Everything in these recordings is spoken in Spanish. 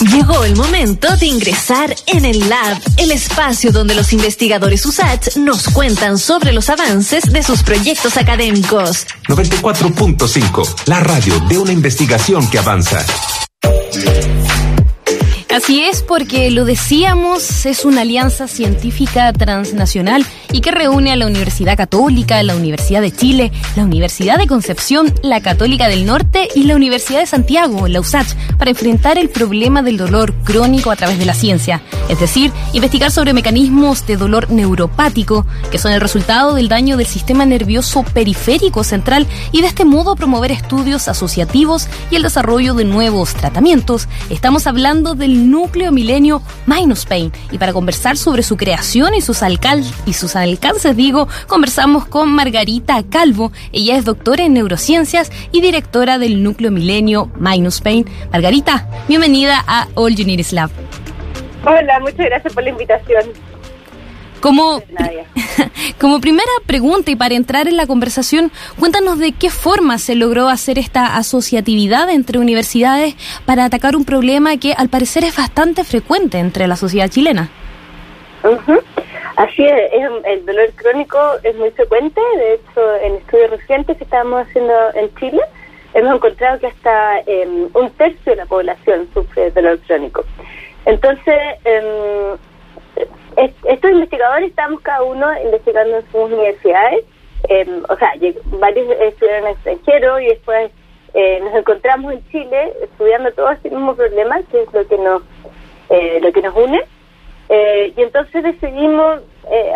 Llegó el momento de ingresar en el Lab, el espacio donde los investigadores USACH nos cuentan sobre los avances de sus proyectos académicos. 94.5, la radio de una investigación que avanza. Así es, porque lo decíamos, es una alianza científica transnacional y que reúne a la Universidad Católica, la Universidad de Chile, la Universidad de Concepción, la Católica del Norte y la Universidad de Santiago, la USACH, para enfrentar el problema del dolor crónico a través de la ciencia. Es decir, investigar sobre mecanismos de dolor neuropático, que son el resultado del daño del sistema nervioso periférico central y de este modo promover estudios asociativos y el desarrollo de nuevos tratamientos. Estamos hablando del núcleo milenio Minus Pain. Y para conversar sobre su creación y sus, y sus alcances, digo, conversamos con Margarita Calvo. Ella es doctora en neurociencias y directora del núcleo milenio Minus Pain. Margarita, bienvenida a All You Need Lab. Hola, muchas gracias por la invitación. Como, como primera pregunta y para entrar en la conversación, cuéntanos de qué forma se logró hacer esta asociatividad entre universidades para atacar un problema que al parecer es bastante frecuente entre la sociedad chilena. Así es, el dolor crónico es muy frecuente, de hecho en estudios recientes que estamos haciendo en Chile hemos encontrado que hasta em, un tercio de la población sufre dolor crónico. Entonces, eh, estos investigadores estamos cada uno investigando en sus universidades, em, o sea, varios estudiaron en extranjero y después eh, nos encontramos en Chile estudiando todo este mismo problema, que es lo que nos, eh, lo que nos une. Eh, y entonces decidimos,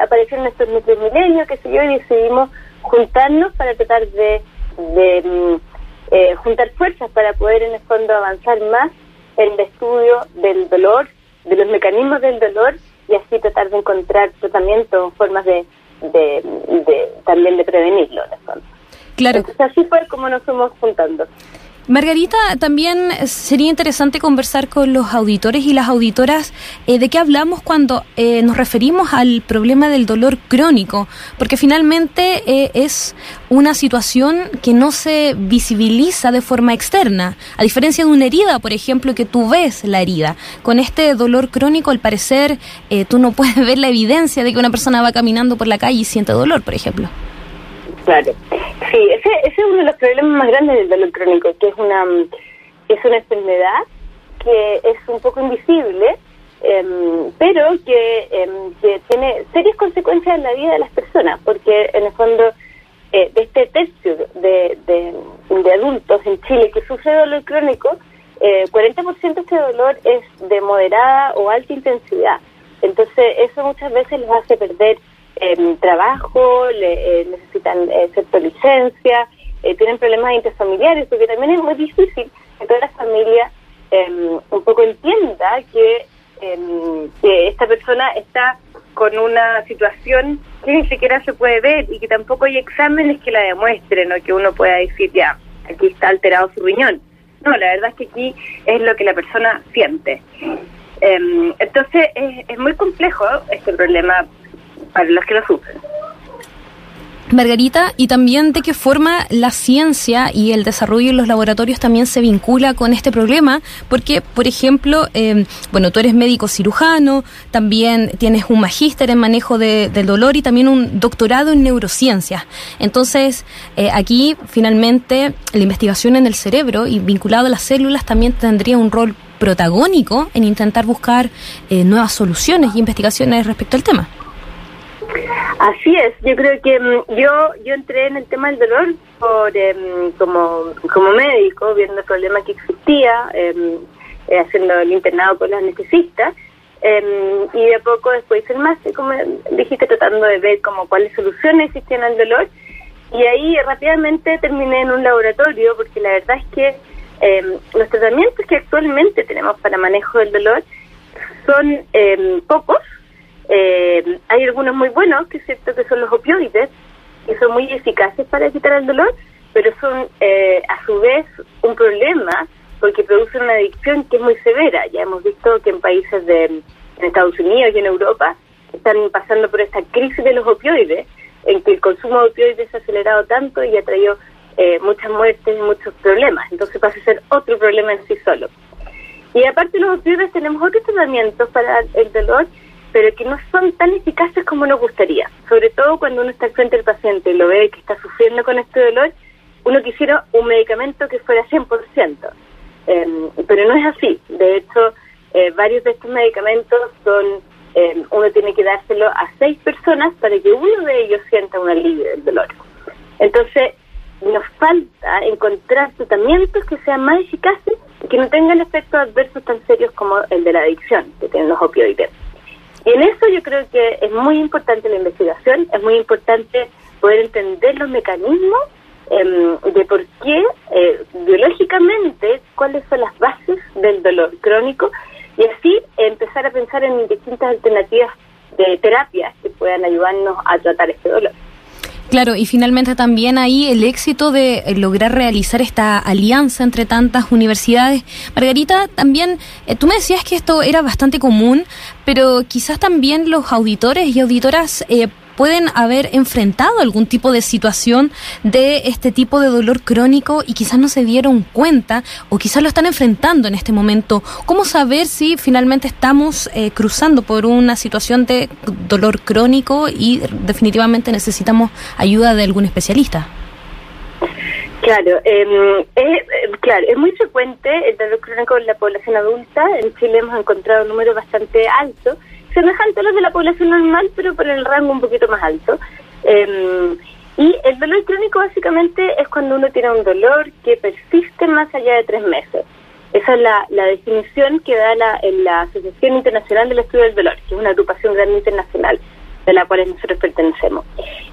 aparecer en nuestros núcleos milenios, qué sé yo, y decidimos juntarnos para tratar de, de mm, juntar fuerzas para poder en el fondo avanzar más el estudio del dolor, de los mecanismos del dolor y así tratar de encontrar tratamiento, formas de, de, también de prevenirlo. Claro. Entonces así fue como nos fuimos juntando. Margarita, también sería interesante conversar con los auditores y las auditoras eh, de qué hablamos cuando eh, nos referimos al problema del dolor crónico, porque finalmente eh, es una situación que no se visibiliza de forma externa, a diferencia de una herida, por ejemplo, que tú ves la herida. Con este dolor crónico, al parecer, tú no puedes ver la evidencia de que una persona va caminando por la calle y siente dolor, por ejemplo. Claro. Sí, ese, ese es uno de los problemas más grandes del dolor crónico, que es una, es una enfermedad que es un poco invisible, em, pero que, em, que tiene serias consecuencias en la vida de las personas, porque en el fondo eh, de este tercio de, de, de, adultos en Chile que sufre dolor crónico, eh, 40% de este dolor es de moderada o alta intensidad. Entonces eso muchas veces les hace perder eh, trabajo, le, eh, necesitan eh, licencia, eh, tienen problemas interfamiliares, porque también es muy difícil que toda la familia em, un poco entienda que, em, que esta persona está con una situación que ni siquiera se puede ver y que tampoco hay exámenes que la demuestren o que uno pueda decir, ya, aquí está alterado su riñón. No, la verdad es que aquí es lo que la persona siente. Em, entonces es, es muy complejo este problema para los que lo sufren. Margarita, y también de qué forma la ciencia y el desarrollo en los laboratorios también se vincula con este problema, porque, por ejemplo, em, bueno, tú eres médico cirujano, también tienes un magíster en manejo de, del dolor y también un doctorado en neurociencia. Entonces, eh, aquí finalmente la investigación en el cerebro y vinculado a las células también tendría un rol protagónico en intentar buscar eh, nuevas soluciones y investigaciones respecto al tema. Así es, yo creo que mm, yo yo entré en el tema del dolor por em, como, como médico, viendo el problema que existía, em, eh, haciendo el internado con los anestesistas, em, y de poco después el máster, como dijiste, tratando de ver como cuáles soluciones existían al dolor, y ahí rápidamente terminé en un laboratorio, porque la verdad es que los tratamientos que actualmente tenemos para manejo del dolor son pocos, eh, hay algunos muy buenos, que es cierto que son los opioides, que son muy eficaces para quitar el dolor, pero son eh, a su vez un problema porque producen una adicción que es muy severa. Ya hemos visto que en países de en Estados Unidos y en Europa están pasando por esta crisis de los opioides, en que el consumo de opioides se ha acelerado tanto y ha traído eh, muchas muertes y muchos problemas. Entonces pasa a ser otro problema en sí solo. Y aparte los opioides tenemos otros tratamientos para el dolor, pero que no son tan eficaces como nos gustaría. Sobre todo cuando uno está frente del paciente y lo ve que está sufriendo con este dolor, uno quisiera un medicamento que fuera 100%. Eh, pero no es así. De hecho, eh, varios de estos medicamentos son, eh, uno tiene que dárselo a seis personas para que uno de ellos sienta un alivio del dolor. Entonces, nos falta encontrar tratamientos que sean más eficaces y que no tengan efectos adversos tan serios como el de la adicción que tienen los opioides. Y en eso yo creo que es muy importante la investigación, es muy importante poder entender los mecanismos em, de por qué eh, biológicamente cuáles son las bases del dolor crónico y así empezar a pensar en distintas alternativas de terapias que puedan ayudarnos a tratar este dolor. Claro, y finalmente también ahí el éxito de eh, lograr realizar esta alianza entre tantas universidades. Margarita, también eh, tú me decías que esto era bastante común, pero quizás también los auditores y auditoras eh, pueden haber enfrentado algún tipo de situación de este tipo de dolor crónico y quizás no se dieron cuenta o quizás lo están enfrentando en este momento. ¿Cómo saber si finalmente estamos eh, cruzando por una situación de dolor crónico y definitivamente necesitamos ayuda de algún especialista? Claro, em, claro, es muy frecuente el dolor crónico en la población adulta. En Chile hemos encontrado un número bastante alto semejante a los de la población normal, pero por el rango un poquito más alto. Em, y el dolor crónico básicamente es cuando uno tiene un dolor que persiste más allá de tres meses. Esa es la, definición que da la, en Asociación Internacional del Estudio del Dolor, que es una agrupación grande internacional de la cual nosotros pertenecemos.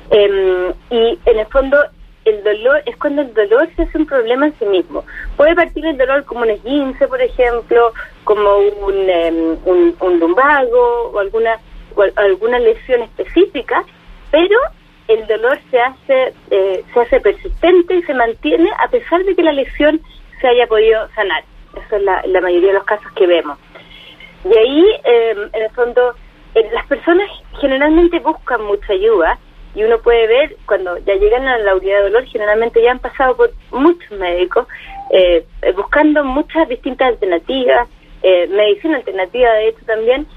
Em, y en el fondo el dolor es cuando el dolor se hace un problema en sí mismo. Puede partir el dolor como un esguince, por ejemplo, como un, em, un, lumbago o alguna, alguna lesión específica, pero el dolor se hace, eh, se hace persistente y se mantiene a pesar de que la lesión se haya podido sanar. Eso es la, la mayoría de los casos que vemos. Y ahí, em, en el fondo, eh, las personas generalmente buscan mucha ayuda y uno puede ver cuando ya llegan a la unidad de dolor, generalmente ya han pasado por muchos médicos eh, buscando muchas distintas alternativas, eh, medicina alternativa de hecho también,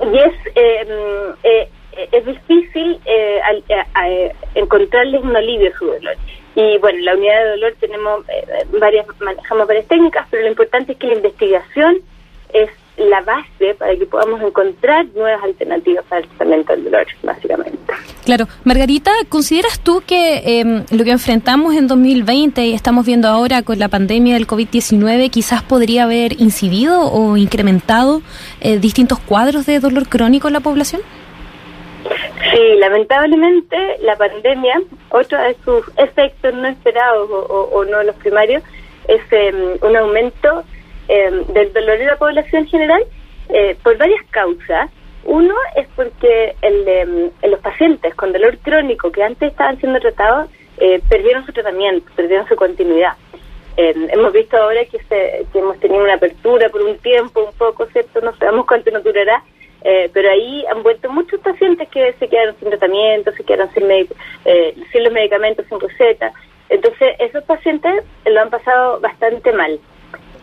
y es em, eh, es difícil eh, encontrarles un alivio a su dolor. Y bueno, en la unidad de dolor tenemos varias, manejamos varias técnicas, pero lo importante es que la investigación es la base para que podamos encontrar nuevas alternativas para el tratamiento del dolor, básicamente. Claro. Margarita, ¿consideras tú que em, lo que enfrentamos en 2020 y estamos viendo ahora con la pandemia del COVID-19 quizás podría haber incidido o incrementado eh, distintos cuadros de dolor crónico en la población? Sí, lamentablemente la pandemia, otro de sus efectos no esperados o, o no los primarios, es em, un aumento Em, del dolor de la población general eh, por varias causas. Uno es porque el, em, los pacientes con dolor crónico que antes estaban siendo tratados eh, perdieron su tratamiento, perdieron su continuidad. Em, hemos visto ahora que, se, que hemos tenido una apertura por un tiempo, un poco, ¿cierto? No sabemos cuánto nos durará, eh, pero ahí han vuelto muchos pacientes que se quedaron sin tratamiento, se quedaron sin, sin los medicamentos, sin receta. Entonces, esos pacientes lo han pasado bastante mal.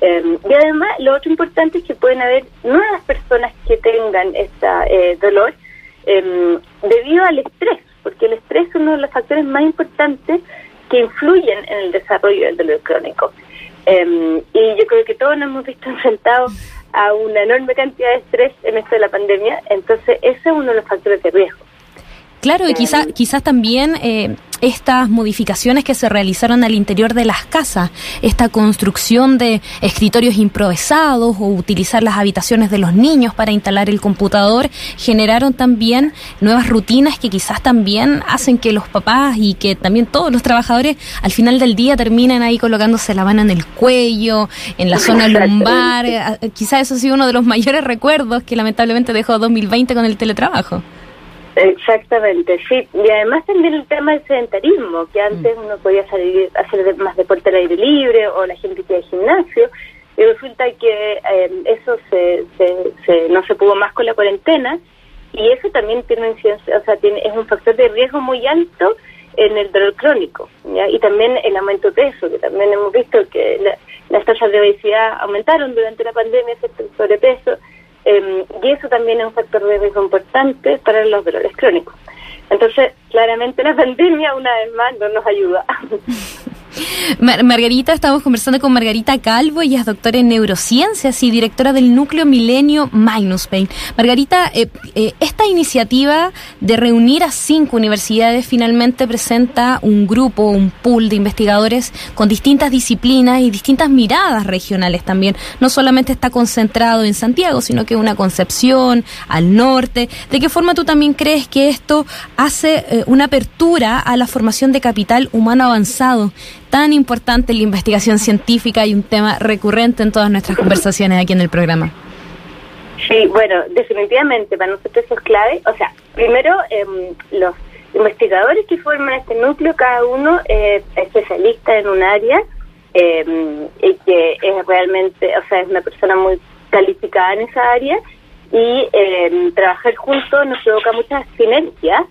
Em, y además, lo otro importante es que pueden haber nuevas personas que tengan este dolor em, debido al estrés, porque el estrés es uno de los factores más importantes que influyen en el desarrollo del dolor crónico. Em, y yo creo que todos nos hemos visto enfrentados a una enorme cantidad de estrés en esto de la pandemia, entonces ese es uno de los factores de riesgo. Claro, y quizá, quizás también eh, estas modificaciones que se realizaron al interior de las casas, esta construcción de escritorios improvisados o utilizar las habitaciones de los niños para instalar el computador, generaron también nuevas rutinas que quizás también hacen que los papás y que también todos los trabajadores al final del día terminen ahí colocándose la mano en el cuello, en la zona lumbar. Eh, quizás eso ha sido uno de los mayores recuerdos que lamentablemente dejó 2020 con el teletrabajo. Exactamente, sí. Y además también el tema del sedentarismo, que antes uno podía salir a hacer más deporte al aire libre o la gente que iba al gimnasio. Y resulta que eh, eso se, no se pudo más con la cuarentena y eso también tiene incidencia, o sea, tiene, es un factor de riesgo muy alto en el dolor crónico y también el aumento de peso, que también hemos visto que las tasas de obesidad aumentaron durante la pandemia, el sobrepeso, em, y eso también es un factor de riesgo importante para los dolores crónicos. Entonces, claramente la pandemia una vez más no nos ayuda. Margarita, estamos conversando con Margarita Calvo, ella es doctora en neurociencias y directora del núcleo Milenio Magnus Pain. Margarita, eh, eh, esta iniciativa de reunir a cinco universidades finalmente presenta un grupo, un pool de investigadores con distintas disciplinas y distintas miradas regionales también. No solamente está concentrado en Santiago, sino que una concepción al norte. ¿De qué forma tú también crees que esto hace eh, una apertura a la formación de capital humano avanzado? Tan importante la investigación científica y un tema recurrente en todas nuestras conversaciones aquí en el programa. Sí, bueno, definitivamente para nosotros eso es clave. O sea, primero, em, los investigadores que forman este núcleo, cada uno es especialista en un área em, y que es realmente, o sea, es una persona muy calificada en esa área y em, trabajar juntos nos provoca muchas sinergias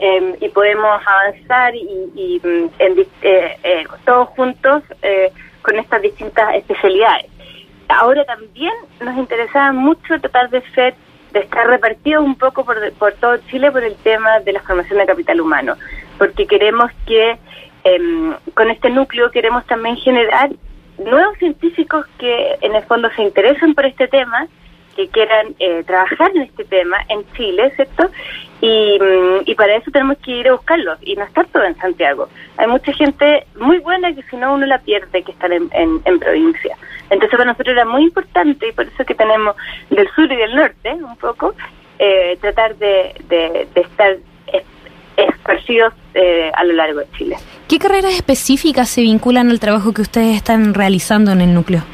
Em, y podemos avanzar y, mm, en, eh, eh, todos juntos eh, con estas distintas especialidades. Ahora también nos interesaba mucho tratar de ser de estar repartidos un poco por, por todo Chile por el tema de la formación de capital humano, porque queremos que em, con este núcleo queremos también generar nuevos científicos que en el fondo se interesen por este tema que quieran eh, trabajar en este tema en Chile, ¿cierto? Y, mm, para eso tenemos que ir a buscarlos y no estar todo en Santiago. Hay mucha gente muy buena que si no uno la pierde que estar en, en, provincia. Entonces para nosotros era muy importante y por eso que tenemos del sur y del norte un poco, eh, tratar de, de, estar esparcidos eh, a lo largo de Chile. ¿Qué carreras específicas se vinculan al trabajo que ustedes están realizando en el núcleo?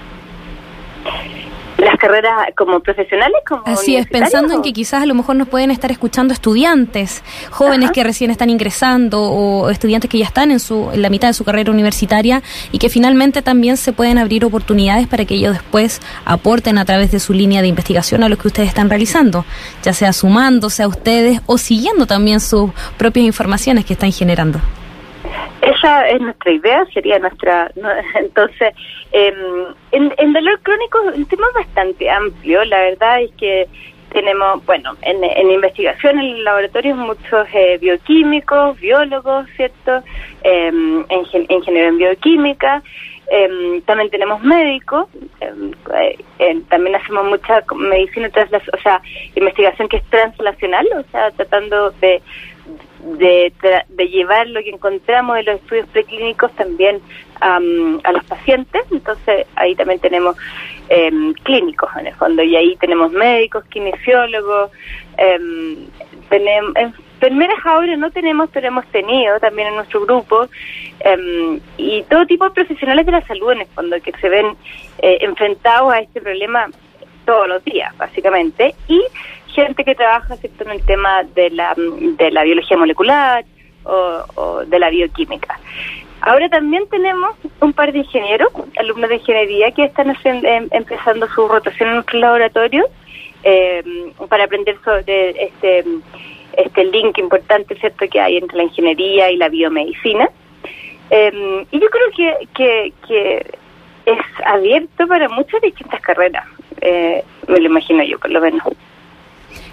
Las carreras como profesionales como así es pensando en que quizás a lo mejor nos pueden estar escuchando estudiantes jóvenes que recién están ingresando o estudiantes que ya están en su en la mitad de su carrera universitaria y que finalmente también se pueden abrir oportunidades para que ellos después aporten a través de su línea de investigación a lo que ustedes están realizando ya sea sumándose a ustedes o siguiendo también sus propias informaciones que están generando esa es nuestra idea, sería nuestra... entonces, em, en, en dolor crónico el tema es bastante amplio, la verdad es que tenemos, bueno, en, en investigación en el laboratorio muchos eh, bioquímicos, biólogos, ¿cierto? Eh, en, ingeniero en bioquímica, em, también tenemos médicos, eh, también hacemos mucha medicina, o sea, investigación que es translacional, o sea, tratando de de, de llevar lo que encontramos en los estudios preclínicos también a los pacientes. Entonces ahí también tenemos em, clínicos en el fondo y ahí tenemos médicos, kinesiólogos, eh, tenemos enfermeras ahora no tenemos, pero hemos tenido también en nuestro grupo em, y todo tipo de profesionales de la salud en el fondo que se ven eh, enfrentados a este problema todos los días, básicamente, y gente que trabaja en el tema de la, de la biología molecular o, de la bioquímica. Ahora también tenemos un par de ingenieros, alumnos de ingeniería, que están em, empezando su rotación en nuestro laboratorio em, para aprender sobre este, este link importante cierto que hay entre la ingeniería y la biomedicina. Em, y yo creo que, que, que es abierto para muchas distintas carreras, eh, me lo imagino yo por lo menos.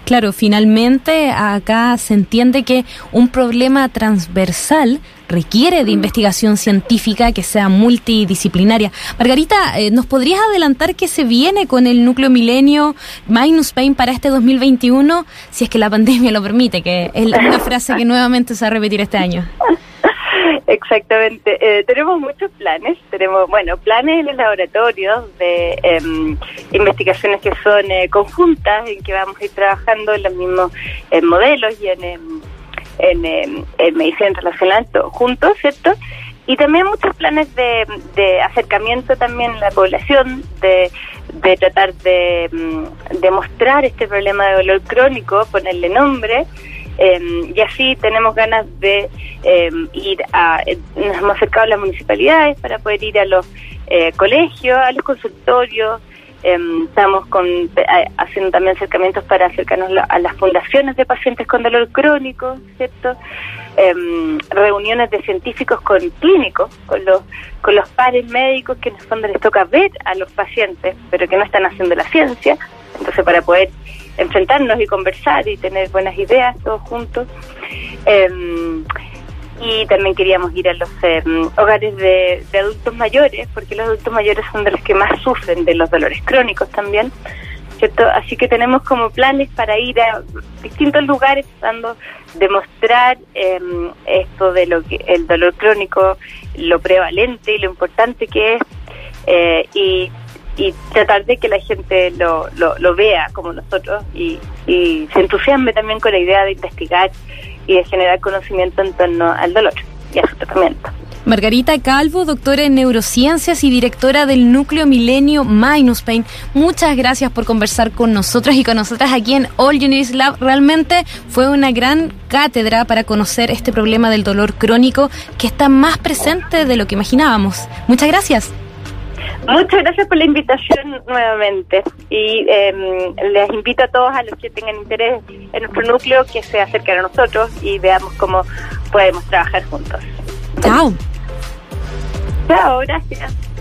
Claro, finalmente acá se entiende que un problema transversal requiere de mm. investigación científica que sea multidisciplinaria. Margarita, eh, ¿nos podrías adelantar qué se viene con el núcleo milenio Minus Pain para este 2021, si es que la pandemia lo permite, que es una frase que nuevamente se va a repetir este año? Exactamente. Eh, tenemos muchos planes. Tenemos, bueno, planes en los laboratorios de em, investigaciones que son eh, conjuntas, en que vamos a ir trabajando en los mismos modelos y en, em, en, em, en, medicina internacional juntos, ¿cierto? Y también muchos planes de, de acercamiento también a la población, de, de tratar de, de mostrar este problema de dolor crónico, ponerle nombre Em, y así tenemos ganas de em, ir a, eh, nos hemos acercado a las municipalidades para poder ir a los eh, colegios, a los consultorios, Em, estamos con, haciendo también acercamientos para acercarnos a las fundaciones de pacientes con dolor crónico, ¿cierto? Reuniones de científicos con clínicos, con los, con los pares médicos que en el fondo les toca ver a los pacientes, pero que no están haciendo la ciencia. Entonces, para poder enfrentarnos y conversar y tener buenas ideas todos juntos. Em, y también queríamos ir a los em, hogares de, adultos mayores, porque los adultos mayores son de los que más sufren de los dolores crónicos también. ¿cierto? Así que tenemos como planes para ir a distintos lugares tratando de mostrar em, esto de lo que el dolor crónico, lo prevalente y lo importante que es, eh, y, y tratar de que la gente lo, lo, vea como nosotros y, y se entusiasme también con la idea de investigar y de generar conocimiento en torno al dolor y a su tratamiento. Margarita Calvo, doctora en neurociencias y directora del núcleo Milenio Minus Pain. Muchas gracias por conversar con nosotros y con nosotras aquí en All Units Lab. Realmente fue una gran cátedra para conocer este problema del dolor crónico que está más presente de lo que imaginábamos. Muchas gracias. Muchas gracias por la invitación nuevamente y em, les invito a todos a los que tengan interés en nuestro núcleo que se acerquen a nosotros y veamos cómo podemos trabajar juntos. Chao. Chao, gracias.